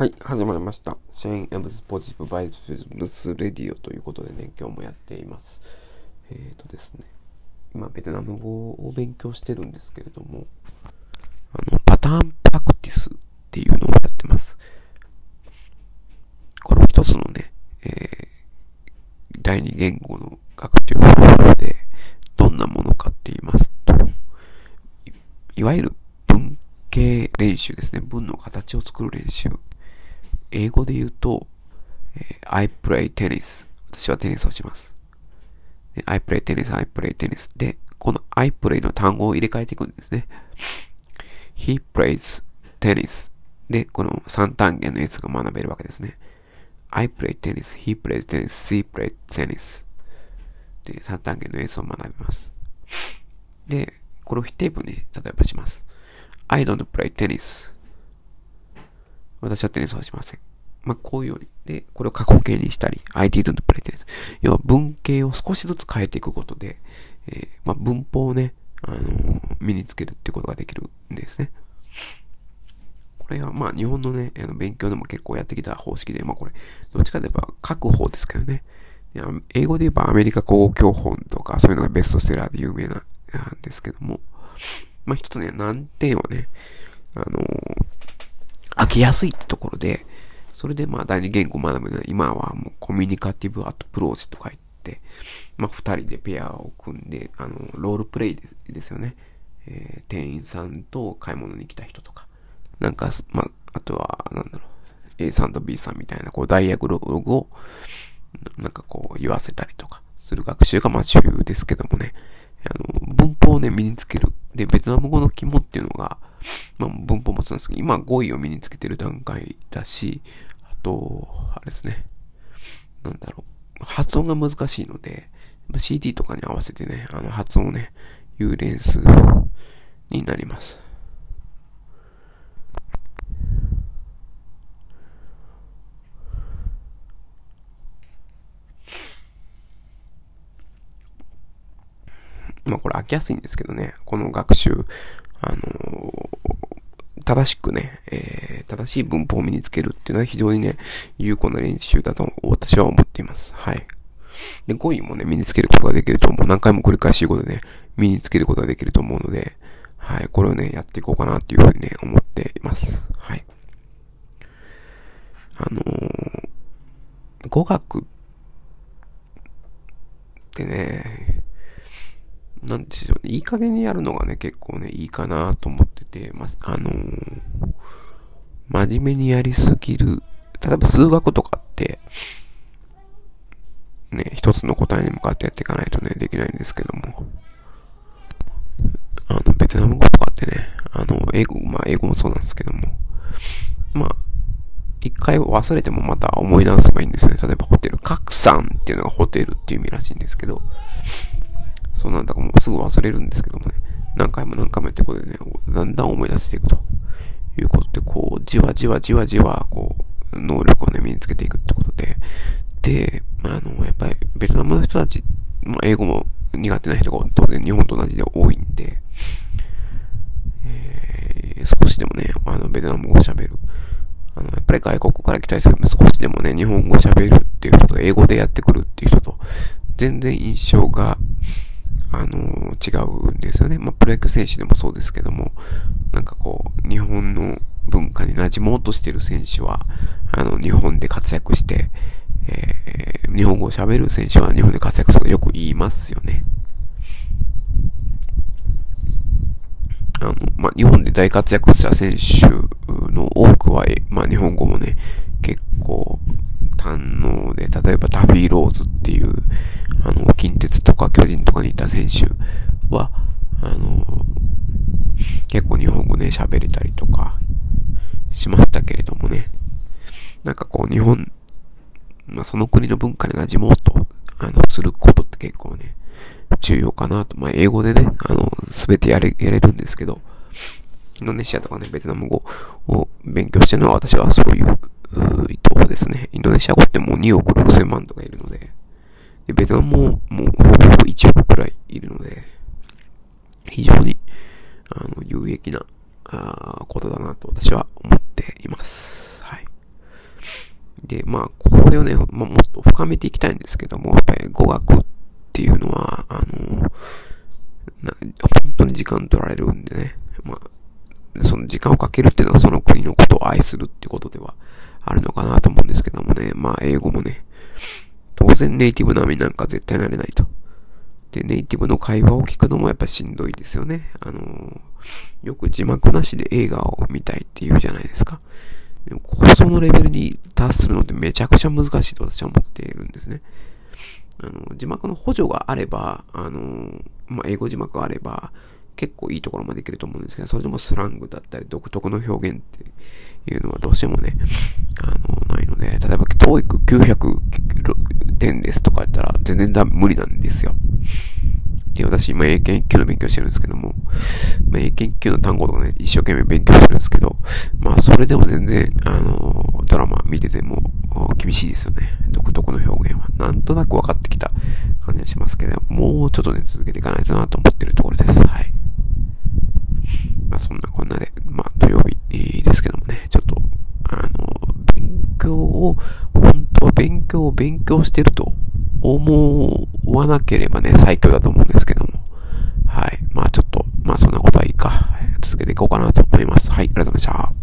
はい、始まりました。シェーン・エムズ・ポジティブ・バイブス・レディオということでね、今日もやっています。えっ、ー、とですね、今、ベトナム語を勉強してるんですけれども、あの、パターンプラクティスっていうのをやってます。これ一つのね、えー、第二言語の学習方法で、どんなものかって言いますと、いわゆる文系練習ですね。文の形を作る練習。英語で言うと、えー、I play tennis。私はテニスをします。I play tennis, I play tennis で、この I play の単語を入れ替えていくんですね。He plays tennis で、この3単元の S が学べるわけですね。I play tennis, he plays tennis, she plays tennis で、3単元の S を学びます。で、これを否定文に例えばします。I don't play tennis 私はテニスはしません。まあ、こういうように。で、これを過去形にしたり、I didn't play tennis。要は文型を少しずつ変えていくことで、えー、まあ、文法をね、あのー、身につけるっていうことができるんですね。これはまあ日本のね、あの勉強でも結構やってきた方式で、まあこれ、どっちかといえば書く方ですけどね。英語で言えばアメリカ国語教本とかそういうのがベストセラーで有名なんですけども、まあ一つね、難点はね、あのー、飽きやすいってところで、それでまあ第二言語学ぶのは今はもうコミュニカティブアプローチとか言って、まあ二人でペアを組んで、あの、ロールプレイですですよね。えー、店員さんと買い物に来た人とか。なんか、まあ、あとは、なんだろう。A さんと B さんみたいな、こう、ダイアグログを、なんかこう、言わせたりとか、する学習がまあ主流ですけどもね。あの、文法をね、身につける。で、ベトナム語の肝っていうのが、まあ、文法もそうなんですけど、今語彙を身につけてる段階だし、あと、あれですね。なんだろう。発音が難しいので、まあ CD とかに合わせてね、あの発音をね、言う練習になります。まあこれ飽きやすいんですけどね、この学習、あの正しくね、えー、正しい文法を身につけるっていうのは非常にね、有効な練習だと私は思っています。はい。で、語彙もね、身につけることができると思う。何回も繰り返し言うことでね、身につけることができると思うので、はい。これをね、やっていこうかなっていうふうにね、思っています。はい。あのー、語学ってね、なんでしょうね、いい加減にやるのがね、結構ね、いいかなと思ってて、まあ、のー、真面目にやりすぎる。例えば数学とかって、ね、一つの答えに向かってやっていかないとね、できないんですけども。あの、ベトナム語とかってね、あの、英語、まあ、英語もそうなんですけども、まあ、一回忘れてもまた思い直せばいいんですよね。例えばホテル、拡散っていうのがホテルっていう意味らしいんですけど、そうなんだ。かもうすぐ忘れるんですけどもね、何回も何回もやってことでね、だんだん思い出していくということで、こう、じわじわじわじわ、こう、能力をね、身につけていくってことで、で、あの、やっぱり、ベトナムの人たち、まあ、英語も苦手な人が当然日本と同じで多いんで、えー、少しでもね、あの、ベトナム語を喋る。あの、やっぱり外国から来たりする少しでもね、日本語喋るっていう人と、英語でやってくるっていう人と、全然印象があの違うんですよね。まあ、プロ野球選手でもそうですけども、なんかこう、日本の文化に馴染もうとしてる選手は、あの、日本で活躍して、えー、日本語を喋る選手は日本で活躍するとよく言いますよね。あの、まあ、日本で大活躍した選手の多くは、まあ、日本語もね、結構堪能で、例えばタフィーローズっていう、あの、近鉄とか巨人とかにいた選手は、あの、結構日本語ね、喋れたりとかしましたけれどもね、なんかこう日本、まあ、その国の文化に馴染もうと、あの、することって結構ね、重要かなと。まあ、英語でね、あの、すべてやれ、やれるんですけど、インドネシアとかね、ベトナム語を勉強してるのは私はそういう意図ですね。インドネシア語ってもう2億6千万とかいるの、でベトナムももうほぼほぼ1億くらいいるので、非常に、あの、有益な、あことだなと私は思っています。はい。で、まあ、これをね、まあ、もっと深めていきたいんですけども、やっぱり語学っていうのは、あの、な本当に時間取られるんでね、まあ、その時間をかけるっていうのはその国のことを愛するっていうことではあるのかなと思うんですけどもね、まあ、英語もね、然ネイティブ並みなんか絶対なれないと。で、ネイティブの会話を聞くのもやっぱしんどいですよね。あのよく字幕なしで映画を見たいって言うじゃないですか。でも、構想のレベルに達するのってめちゃくちゃ難しいと私は思っているんですね。あの、字幕の補助があれば、あの、まあ、英語字幕があれば、結構いいところまでいけると思うんですけど、それでもスラングだったり独特の表現っていうのはどうしてもね、あの、ないので、例えば、TOEIC900 点ですとか言ったら全然だ無理なんですよ。で、私今英検1級の勉強してるんですけども、まあ、英検1級の単語とかね、一生懸命勉強してるんですけど、まあそれでも全然、あの、ドラマ見てても厳しいですよね。独特の表現は。なんとなく分かってきた感じがしますけど、もうちょっとね、続けていかないとなと思ってるところです。はい。まあそんなこんなで、まあ土曜日ですけどもね、ちょっと、あの、勉強を、本当は勉強を勉強してると思わなければね、最強だと思うんですけども。はい。まあちょっと、まあそんなことはいいか。続けていこうかなと思います。はい。ありがとうございました。